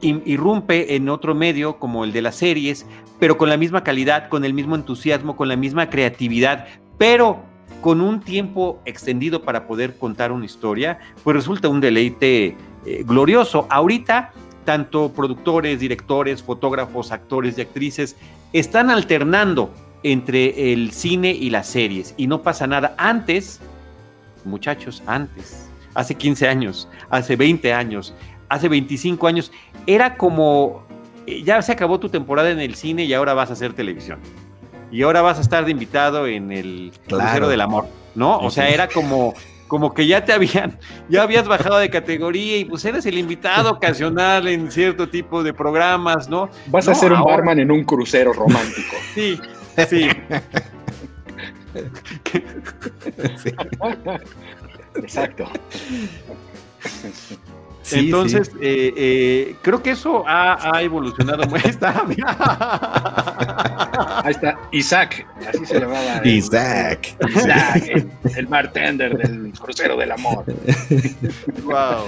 irrumpe en otro medio como el de las series, pero con la misma calidad, con el mismo entusiasmo, con la misma creatividad, pero con un tiempo extendido para poder contar una historia, pues resulta un deleite eh, glorioso. Ahorita, tanto productores, directores, fotógrafos, actores y actrices están alternando entre el cine y las series y no pasa nada. Antes, muchachos, antes, hace 15 años, hace 20 años, hace 25 años, era como, eh, ya se acabó tu temporada en el cine y ahora vas a hacer televisión. Y ahora vas a estar de invitado en el Claro. Crucero del Amor, ¿no? O sea, era como, como que ya te habían, ya habías bajado de categoría y pues eres el invitado ocasional en cierto tipo de programas, ¿no? Vas a ser un ahora- barman en un crucero romántico. Sí, sí. Sí. Exacto. Sí, Entonces, sí. eh, eh, creo que eso ha, ha evolucionado. muy- Está- Ahí está, Isaac, así se llamaba. el- Isaac. Isaac, el, el bartender del crucero del amor. Wow.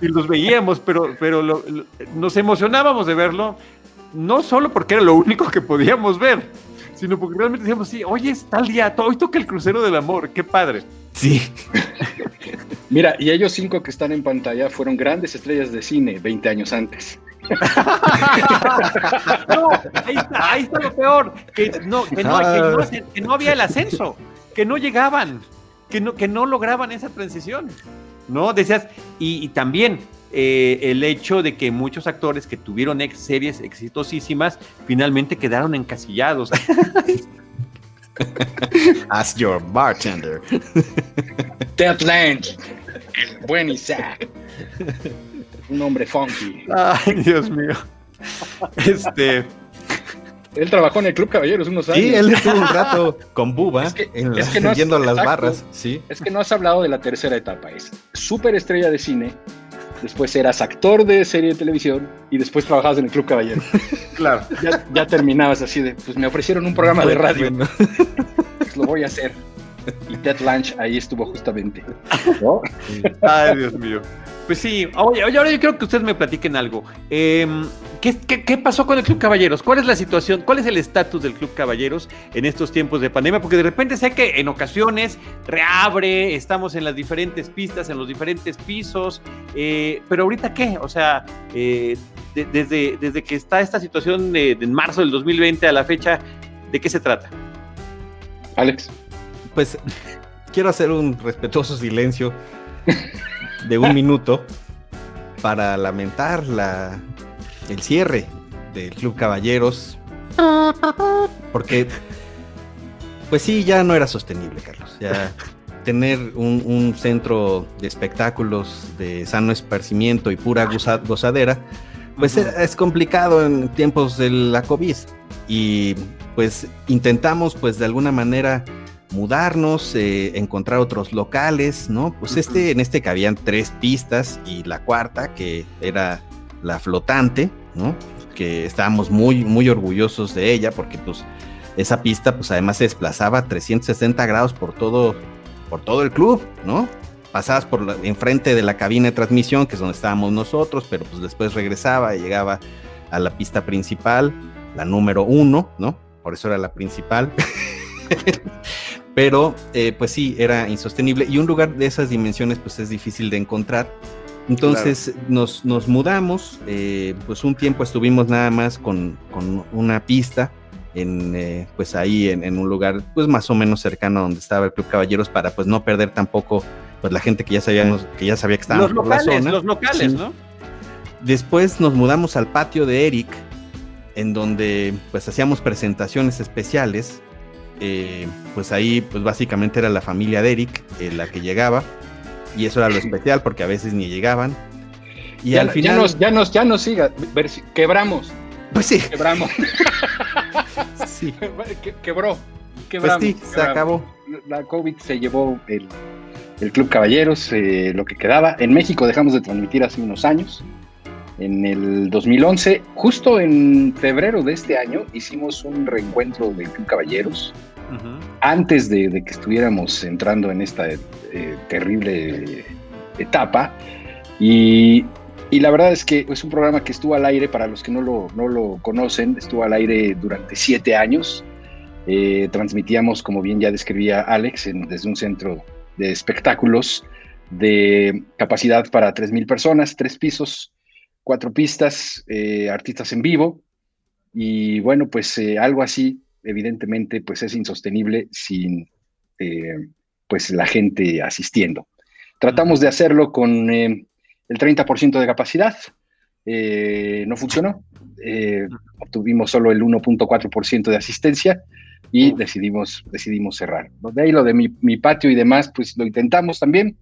Y los veíamos, pero, pero lo- lo- nos emocionábamos de verlo, no solo porque era lo único que podíamos ver, sino porque realmente decíamos, sí, oye, es tal día, hoy toca el crucero del amor, qué padre. Sí. Mira, y ellos cinco que están en pantalla fueron grandes estrellas de cine 20 años antes. No, ahí está, ahí está lo peor, que no, que no, que no se- que no había el ascenso, que no llegaban, que no, que no lograban esa transición. ¿No? Decías, y, y también eh, el hecho de que muchos actores que tuvieron ex series exitosísimas finalmente quedaron encasillados. As your bartender. Ted Lange, el buen Isaac. Un hombre funky. Ay, Dios mío. Este, Él trabajó en el Club Caballeros unos años. Sí, él estuvo un rato con Buba Es que- en es la- que no has- yendo a las exacto. barras. Sí. Es que no has hablado de la tercera etapa. Es súper estrella de cine. Después eras actor de serie de televisión y después trabajabas en el Club Caballero. claro. Ya, ya terminabas así de, pues me ofrecieron un programa de radio, Bueno, pues lo voy a hacer. Y Ted Lange ahí estuvo justamente. Ay, Dios mío. Pues sí, oye, ahora yo creo que ustedes me platiquen algo. Em, ¿qué, pasó con el Club Caballeros? ¿Cuál es la situación? ¿Cuál es el estatus del Club Caballeros en estos tiempos de pandemia? Porque de repente sé que en ocasiones reabre, estamos en las diferentes pistas, en los diferentes pisos, eh, pero ahorita qué? O sea, eh, desde, desde que está esta situación de, en marzo del 2020 a la fecha, ¿de qué se trata? Alex. Pues quiero hacer un respetuoso silencio de un minuto para lamentar la, el cierre del Club Caballeros. Porque, pues sí, ya no era sostenible, Carlos. Ya tener un, centro de espectáculos de sano esparcimiento y pura gozadera, pues es complicado en tiempos de la COVID. Y pues intentamos, pues de alguna manera, mudarnos, eh, encontrar otros locales, ¿no? Pues este, en este cabían tres pistas y la cuarta, que era la flotante, ¿no? Que estábamos muy, muy orgullosos de ella porque pues esa pista pues además se desplazaba 360 grados por todo, por todo el club, ¿no? Pasabas por la, enfrente de la cabina de transmisión, que es donde estábamos nosotros, pero pues después regresaba y llegaba a la pista principal, la número uno, ¿no? Por eso era la principal. Pero, eh, pues sí, era insostenible. Y un lugar de esas dimensiones, pues es difícil de encontrar. Entonces nos, nos, mudamos, eh, pues un tiempo estuvimos nada más con, con una pista, en, eh, pues ahí en, un lugar pues más o menos cercano a donde estaba el Club Caballeros para pues no perder tampoco pues la gente que ya sabíamos que ya sabía que estábamos los locales, Los locales, ¿no? Después nos mudamos al patio de Eric, en donde pues hacíamos presentaciones especiales eh, pues ahí pues básicamente era la familia de Eric eh, la que llegaba y eso era lo especial porque a veces ni llegaban. Y al final... Ya nos, ya nos, ya nos siga, quebramos. Pues sí. Quebramos. sí. quebró. Quebramos, pues sí, se acabó. La COVID se llevó el, Club Caballeros, eh, lo que quedaba. En México dejamos de transmitir hace unos años. En el 2011, justo en febrero de este año, hicimos un reencuentro del Club Caballeros antes de, que estuviéramos entrando en esta eh, terrible etapa. Y, la verdad es que es un programa que estuvo al aire, para los que no lo, no lo conocen, estuvo al aire durante siete años. Eh, transmitíamos, como bien ya describía Alex, desde un centro de espectáculos de capacidad para 3.000 personas, tres pisos, cuatro pistas, eh, artistas en vivo. Y bueno, pues algo así evidentemente pues es insostenible sin eh, pues la gente asistiendo. Tratamos de hacerlo con eh, el 30% de capacidad, eh, no funcionó, obtuvimos solo el 1.4% de asistencia y decidimos, decidimos cerrar. De ahí lo de mi, patio y demás, pues lo intentamos también.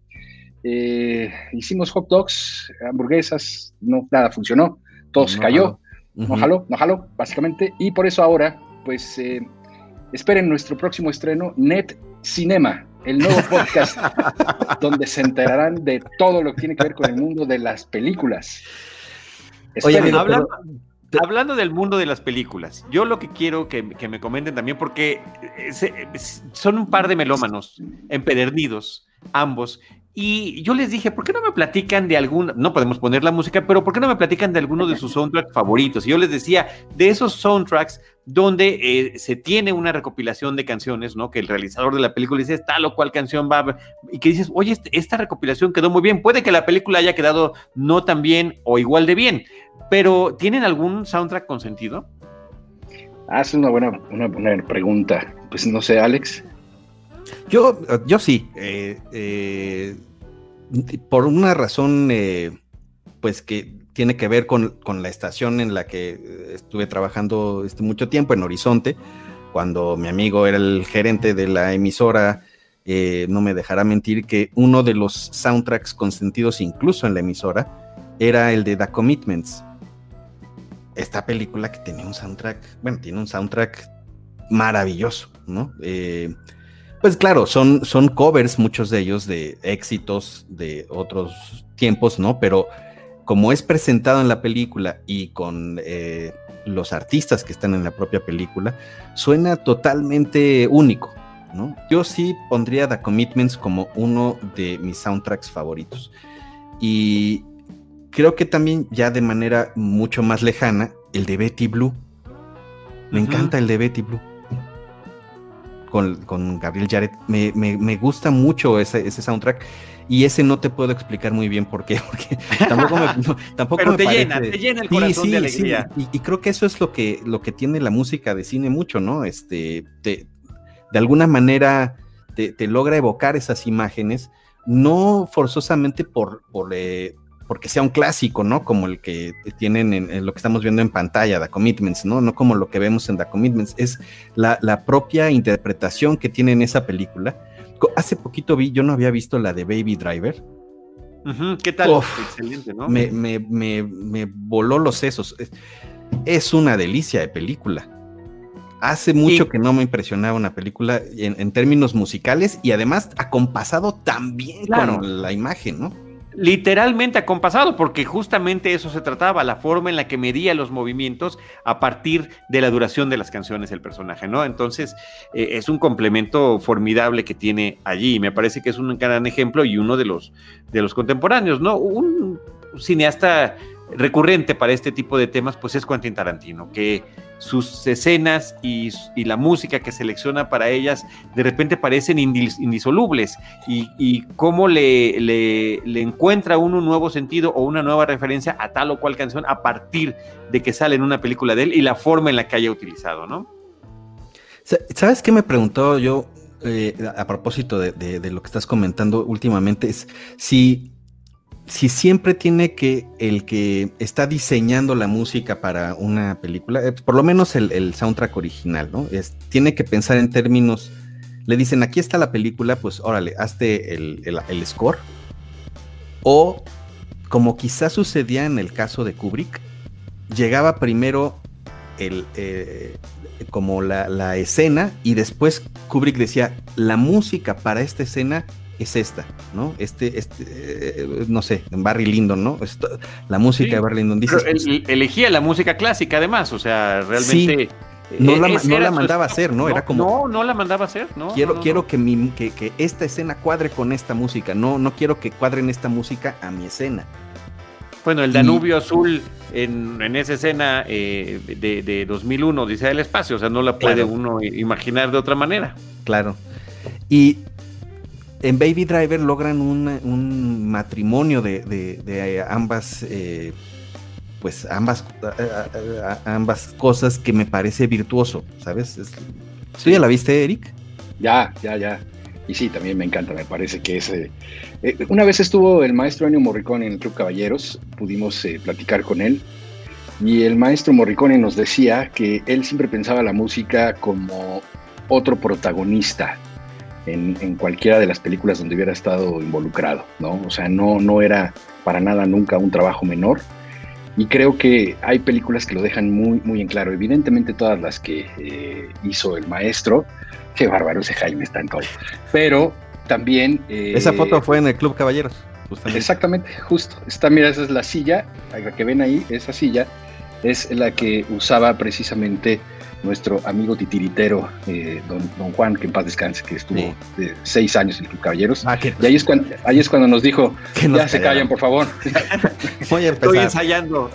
hicimos hot dogs, hamburguesas, no, nada funcionó, todo se cayó, no jaló, no jaló, básicamente, y por eso ahora pues eh, esperen nuestro próximo estreno, Net Cinema, el nuevo podcast donde se enterarán de todo lo que tiene que ver con el mundo de las películas. Oye, hablando, del mundo de las películas, yo lo que quiero que, me comenten también, porque eh, son un par de melómanos empedernidos, ambos, y yo les dije, ¿por qué no me platican de algún, no podemos poner la música, pero ¿por qué no me platican de alguno de sus soundtracks favoritos? Y yo les decía, de esos soundtracks donde eh, se tiene una recopilación de canciones, ¿no? Que el realizador de la película dice, tal o cual canción va, y que dices, oye, este, esta recopilación quedó muy bien, puede que la película haya quedado no tan bien o igual de bien, pero ¿tienen algún soundtrack con sentido? Ah, es una buena, una buena pregunta. Pues no sé, Alex. Yo, yo sí. Eh, eh, por una razón, eh, pues que tiene que ver con, la estación en la que estuve trabajando este mucho tiempo, en Horizonte, cuando mi amigo era el gerente de la emisora. no me dejará mentir que uno de los soundtracks consentidos incluso en la emisora era el de The Commitments. Esta película que tenía un soundtrack, bueno, tiene un soundtrack maravilloso, ¿no? Pues claro, son, son covers, muchos de ellos, de éxitos de otros tiempos, ¿no? Pero como es presentado en la película y con eh, los artistas que están en la propia película, suena totalmente único, ¿no? Yo sí pondría The Commitments como uno de mis soundtracks favoritos. Y creo que también ya de manera mucho más lejana, el de Betty Blue. Me encanta el de Betty Blue. Con, Gabriel Jared. Me, gusta mucho ese, soundtrack. Y ese no te puedo explicar muy bien por qué, porque tampoco me, tampoco Pero te llena, te llena el corazón de alegría. Y, creo que eso es lo que, lo que tiene la música de cine mucho, ¿no? Este, de alguna manera te, logra evocar esas imágenes, no forzosamente por, por, eh, porque sea un clásico, ¿no? Como el que tienen en, lo que estamos viendo en pantalla, The Commitments, ¿no? No como lo que vemos en The Commitments, es la, propia interpretación que tiene en esa película. Hace poquito vi, yo no había visto la de Baby Driver. ¿Qué tal? Excelente, ¿no? Me, me, me, voló los sesos. Es, una delicia de película. Hace mucho que no me impresionaba una película en, términos musicales y además acompasado también con la imagen, ¿no? Literalmente acompasado, porque justamente eso se trataba, la forma en la que medía los movimientos a partir de la duración de las canciones del personaje, ¿no? Entonces, eh, es un complemento formidable que tiene allí. Me parece que es un gran ejemplo y uno de los, de los contemporáneos, ¿no? Un cineasta recurrente para este tipo de temas, pues es Quentin Tarantino, que sus escenas y, la música que selecciona para ellas de repente parecen indisolubles y, cómo le, encuentra uno un nuevo sentido o una nueva referencia a tal o cual canción a partir de que sale en una película de él y la forma en la que haya utilizado, ¿no? ¿Sabes qué me preguntó yo eh, a propósito de, lo que estás comentando últimamente? Es si si siempre tiene que el que está diseñando la música para una película, eh, por lo menos el, soundtrack original, ¿no? Es, tiene que pensar en términos, le dicen, aquí está la película, pues órale, hazte el, score. O como quizás sucedía en el caso de Kubrick, llegaba primero el, eh, como la, la escena y después Kubrick decía, la música para esta escena es esta, ¿no? Este, este, eh, no sé, en Barry Lyndon, ¿no? la música de Barry Lyndon. Dice, elegía la música clásica además, o sea, realmente... No, la, no mandaba a hacer, ¿no? Era como. No, no la mandaba a hacer, ¿no? Quiero, quiero que, mi, que, que, esta escena cuadre con esta música. No, no quiero que cuadren esta música a mi escena. Bueno, el Danubio Azul en, en, esa escena eh, de, de, 2001, dice el espacio, o sea, no la puede uno imaginar de otra manera. Claro. Y en Baby Driver logran un, matrimonio de, ambas, eh, pues ambas, ambas cosas que me parece virtuoso, ¿sabes? ¿Tú ya la viste, Eric? Ya, ya, ya. Y sí, también me encanta, me parece que es... Eh, eh, una vez estuvo el maestro Ennio Morricone en el Club Caballeros, pudimos platicar con él, y el maestro Morricone nos decía que él siempre pensaba la música como otro protagonista en, cualquiera de las películas donde hubiera estado involucrado, ¿no? O sea, no, no era para nada nunca un trabajo menor. Y creo que hay películas que lo dejan muy, muy en claro. Evidentemente todas las que eh, hizo el maestro, qué bárbaro ese Jaime está en todo. Pero también... Eh, esa foto fue en el Club Caballeros. Exactamente, justo. Está, mira, esa es la silla, la que ven ahí, esa silla es la que usaba precisamente nuestro amigo titiritero, eh, don, don, Juan, que en paz descanse, que estuvo seis años en el Club Caballeros. Ah, y ahí es, cuando, ahí es cuando nos dijo, ya se callan, por favor. Voy a Estoy ensayando.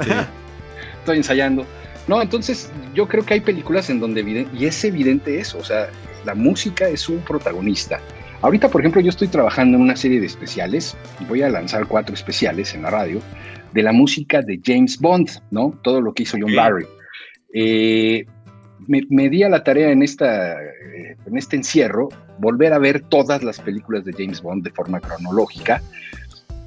Estoy ensayando. No, entonces yo creo que hay películas en donde, y es evidente eso, o sea, la música es un protagonista. Ahorita, por ejemplo, yo estoy trabajando en una serie de especiales, voy a lanzar cuatro especiales en la radio, de la música de James Bond, ¿no? Todo lo que hizo John Barry. Eh, me, di a la tarea en, esta, eh, en este encierro volver a ver todas las películas de James Bond de forma cronológica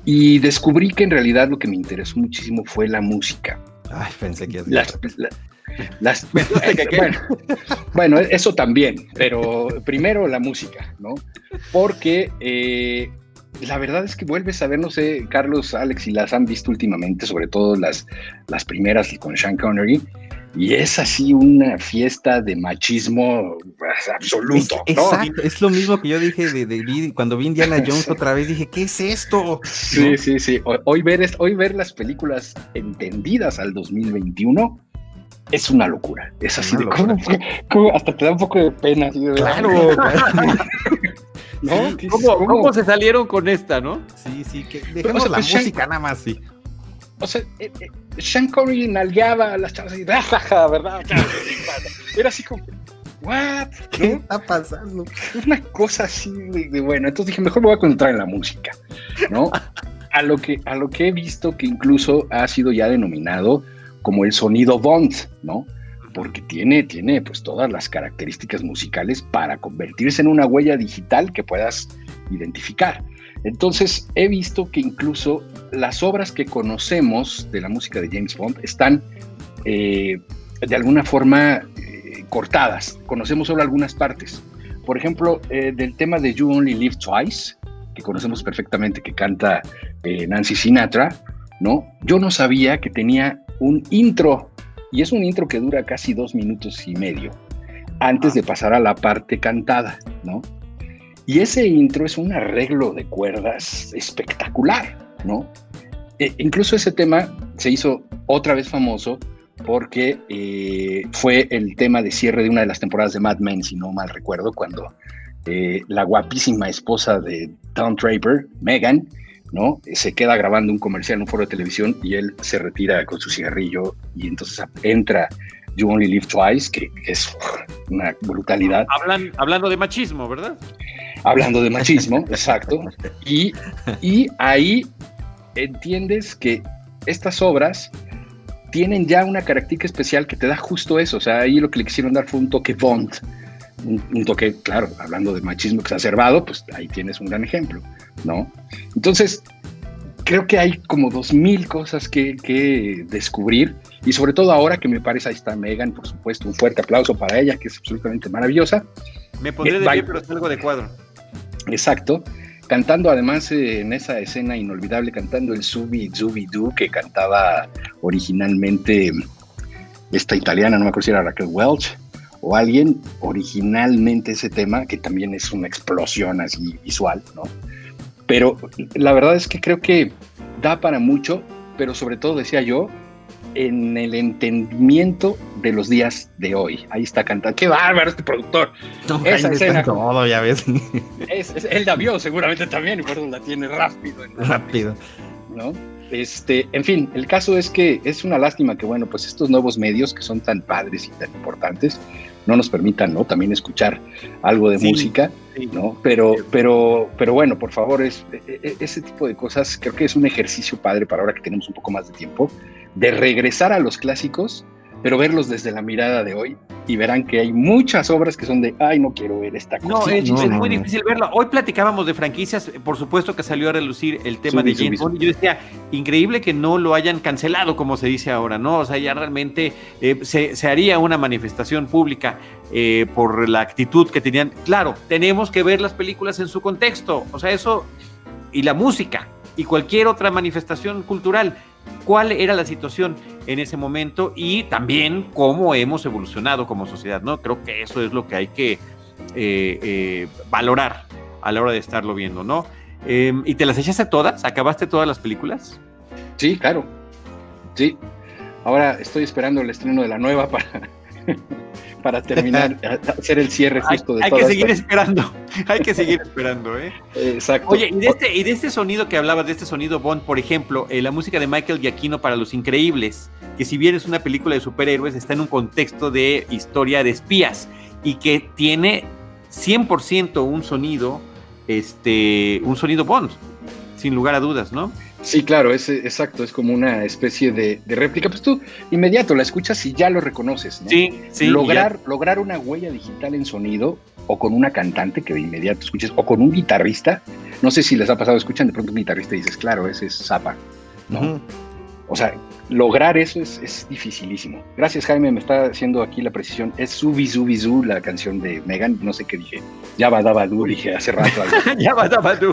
y descubrí que en realidad lo que me interesó muchísimo fue la música. Ay, pensé que las, las, bueno, eso también, pero primero la música, ¿no? Porque eh, la verdad es que vuelves a ver, no sé, Carlos, Alex, si las han visto últimamente, sobre todo las, las primeras con Sean Connery, y es así una fiesta de machismo pues, absoluto. exacto, es lo mismo que yo dije de, cuando vi Indiana Jones otra vez, dije, ¿qué es esto? Sí, sí, sí. Hoy ver, hoy ver las películas entendidas al 2021 es una locura. Es así de ¿cómo, cómo, hasta te da un poco de pena. claro. ¿No? ¿Cómo, ¿Cómo, se salieron con esta, no? Sí, sí, que dejemos o sea, la pues música nada más, sí. O sea, eh, eh, Sean Connery nalgueaba a las chavas y ¿verdad? Era así como, ¿what? ¿Qué está pasando? Una cosa así de, de, bueno. Entonces dije, mejor me voy a concentrar en la música, ¿no? a lo que, a lo que he visto que incluso ha sido ya denominado como el sonido Bond, ¿no? Porque tiene, tiene pues todas las características musicales para convertirse en una huella digital que puedas identificar. Entonces he visto que incluso las obras que conocemos de la música de James Bond están eh, de alguna forma eh, cortadas. Conocemos solo algunas partes. Por ejemplo, eh, del tema de You Only Live Twice, que conocemos perfectamente, que canta Nancy Sinatra, ¿no? Yo no sabía que tenía un intro, y es un intro que dura casi dos minutos y medio, antes de pasar a la parte cantada, ¿no? Y ese intro es un arreglo de cuerdas espectacular, ¿no? E incluso ese tema se hizo otra vez famoso porque eh, fue el tema de cierre de una de las temporadas de Mad Men, si no mal recuerdo, cuando eh, la guapísima esposa de Don Draper, Megan, ¿no? Se queda grabando un comercial en un foro de televisión y él se retira con su cigarrillo y entonces entra You Only Live Twice, que, es una brutalidad. Hablan, hablando de machismo, ¿verdad? Hablando de machismo, exacto. Y, y ahí entiendes que estas obras tienen ya una característica especial que te da justo eso. O sea, ahí lo que le quisieron dar fue un toque Bond. Un, toque, claro, hablando de machismo exacerbado, pues ahí tienes un gran ejemplo. ¿no? Entonces, creo que hay como dos mil cosas que, que, descubrir y sobre todo ahora que me parece, ahí está Megan, por supuesto, un fuerte aplauso para ella, que es absolutamente maravillosa. Me pondré de pie, pero algo de cuadro. Exacto. Cantando además eh, en esa escena inolvidable, cantando el Zubi Zubi Du que cantaba originalmente esta italiana, no me acuerdo si era Raquel Welch o alguien, originalmente ese tema, que también es una explosión así visual, ¿no? Pero la verdad es que creo que da para mucho, pero sobre todo, decía yo, en el entendimiento de los días de hoy. Ahí está cantando. ¡Qué bárbaro este productor! No, Esa escena. Todo, ya ves. Es, él la vio seguramente también y por eso la tiene rápido. Rápido. ¿No? Este, en fin, el caso es que es una lástima que, bueno, pues estos nuevos medios que son tan padres y tan importantes, no nos permitan, ¿no? También escuchar algo de música, ¿no? Pero, pero, pero bueno, por favor, es, e, e, ese tipo de cosas creo que es un ejercicio padre para ahora que tenemos un poco más de tiempo, de regresar a los clásicos pero verlos desde la mirada de hoy y verán que hay muchas obras que son de, ay, no quiero ver esta cosa. No, es, muy difícil verlo. Hoy platicábamos de franquicias, por supuesto que salió a relucir el tema de James Bond. Yo decía, increíble que no lo hayan cancelado, como se dice ahora, ¿no? O sea, ya realmente eh, se, se, haría una manifestación pública eh, por la actitud que tenían. Claro, tenemos que ver las películas en su contexto, o sea, eso y la música y cualquier otra manifestación cultural cuál era la situación en ese momento y también cómo hemos evolucionado como sociedad, ¿no? Creo que eso es lo que hay que eh, eh, valorar a la hora de estarlo viendo, ¿no? Em, ¿Y te las echaste todas? ¿Acabaste todas las películas? Sí, claro. Sí. Ahora estoy esperando el estreno de la nueva para, para terminar, hacer el cierre justo de Hay que seguir esperando, hay que seguir esperando, ¿eh? Exacto. Oye, y de, este, y de este sonido que hablabas, de este sonido Bond, por ejemplo, eh, la música de Michael Giacchino para Los Increíbles, que si bien es una película de superhéroes, está en un contexto de historia de espías y que tiene 100% un sonido, este, un sonido Bond, sin lugar a dudas, ¿no? Sí, claro, es exacto, es como una especie de, réplica. Pues tú inmediato la escuchas y ya lo reconoces, ¿no? Sí, sí. Lograr, lograr una huella digital en sonido o con una cantante que de inmediato escuches o con un guitarrista. No sé si les ha pasado, escuchan de pronto un guitarrista y dices, claro, ese es Zappa, ¿no? O sea, lograr eso es, es, dificilísimo. Gracias, Jaime, me está haciendo aquí la precisión. Es Subi Subi Zu, la canción de Megan, no sé qué dije. Ya va daba du, dije hace rato. ya va daba du.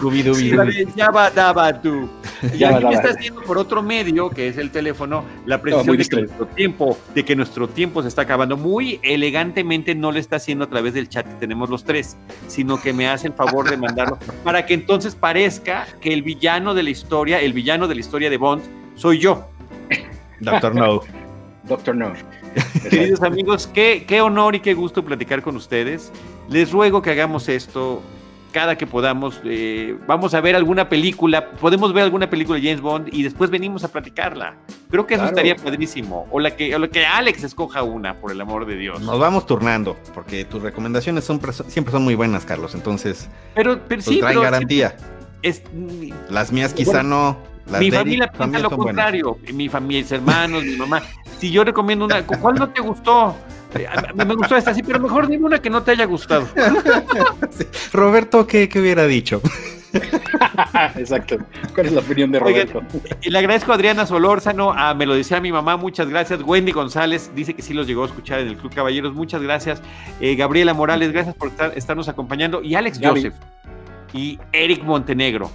ya va daba du. Y aquí me está haciendo por otro medio, que es el teléfono, la precisión de que nuestro tiempo, de que nuestro tiempo se está acabando. Muy elegantemente no lo está haciendo a través del chat que tenemos los tres, sino que me hace el favor de mandarlo para que entonces parezca que el villano de la historia, el villano de la historia de Bond, soy yo. Doctor No. Doctor No. Queridos amigos, qué, qué honor y qué gusto platicar con ustedes. Les ruego que hagamos esto cada que podamos. Eh, vamos a ver alguna película, podemos ver alguna película de James Bond y después venimos a platicarla. Creo que eso estaría padrísimo. O la que, o la que Alex escoja una, por el amor de Dios. Nos vamos turnando, porque tus recomendaciones son, siempre son muy buenas, Carlos. Entonces, pero, pero pues sí, traen garantía. Es, Las mías quizá no. Las mi familia Eric piensa lo buenas. contrario. Mi familia, mis hermanos, mi mamá. Si yo recomiendo una, ¿cuál no te gustó? Eh, a- Me gustó esta, sí, pero mejor dime una que no te haya gustado. Sí. Roberto, ¿qué, qué hubiera dicho? Exacto. ¿Cuál es la opinión de Oigan, Roberto? Y le agradezco a Adriana Solórzano, a me lo decía mi mamá, muchas gracias. Wendy González dice que sí los llegó a escuchar en el Club Caballeros, muchas gracias. Eh, Gabriela Morales, gracias por estar, estarnos acompañando. Y Alex Gaby. Joseph y Eric Montenegro.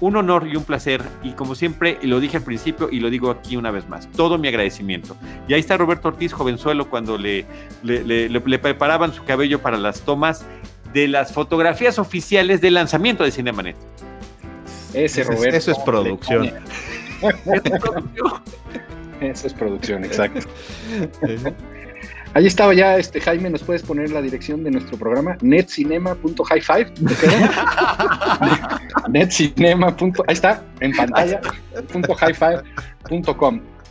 Un honor y un placer. Y como siempre, lo dije al principio y lo digo aquí una vez más, todo mi agradecimiento. Y ahí está Roberto Ortiz, jovenzuelo, cuando le, le, le- le- le preparaban su cabello para las tomas de las fotografías oficiales del lanzamiento de Cinemanet. Ese Eso es- Roberto. eso es producción. Eso es producción, exacto. Ahí estaba ya, este Jaime, ¿nos puedes poner la dirección de nuestro programa? netcinema.highfive. netcinema. Ahí está, en pantalla. punto.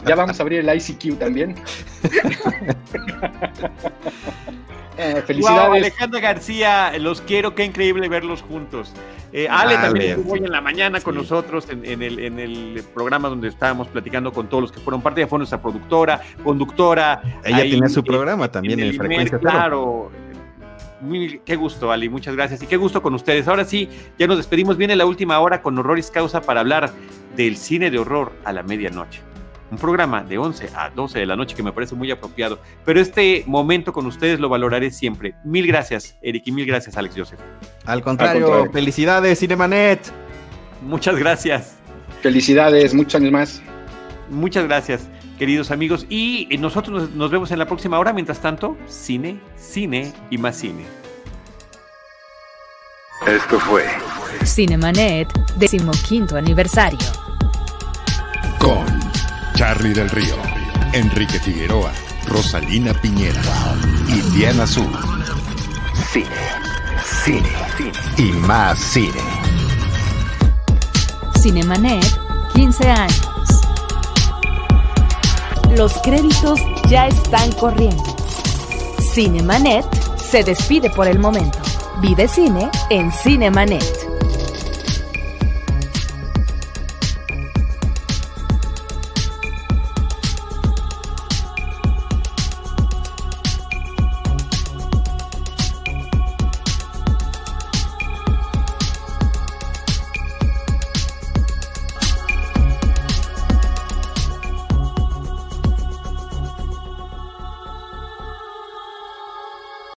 Ya vamos a abrir el ICQ también. Eh, Wow, felicidades. Alejandra García, los quiero, qué increíble verlos juntos. Eh, Ale Ale, también estuvo hoy en la mañana con sí. nosotros en, en el, en el programa donde estábamos platicando con todos los que fueron parte. Ella fue nuestra productora, conductora. Ella ahí, tenía su eh, programa también en, el Frecuencia. Claro. Muy- qué gusto, Ali, muchas gracias. Y qué gusto con ustedes. Ahora sí, ya nos despedimos. Viene la última hora con Horroris Causa para hablar del cine de horror a la medianoche. Un programa de 11 a 12 de la noche que me parece muy apropiado. Pero este momento con ustedes lo valoraré siempre. Mil gracias, Eric, y mil gracias, Alex Joseph. Al contrario, Al contrario. felicidades, Cinemanet. Muchas gracias. Felicidades, muchos años más. Muchas gracias, queridos amigos. Y nosotros nos, nos vemos en la próxima hora. Mientras tanto, cine, cine y más cine. Esto fue Cinemanet, decimoquinto aniversario. con Charlie del Río, Enrique Figueroa, Rosalina Piñera y Diana Azul. Cine, cine, cine y más cine. Cinemanet, 15 años. Los créditos ya están corriendo. Cinemanet se despide por el momento. Vive cine en Cinemanet.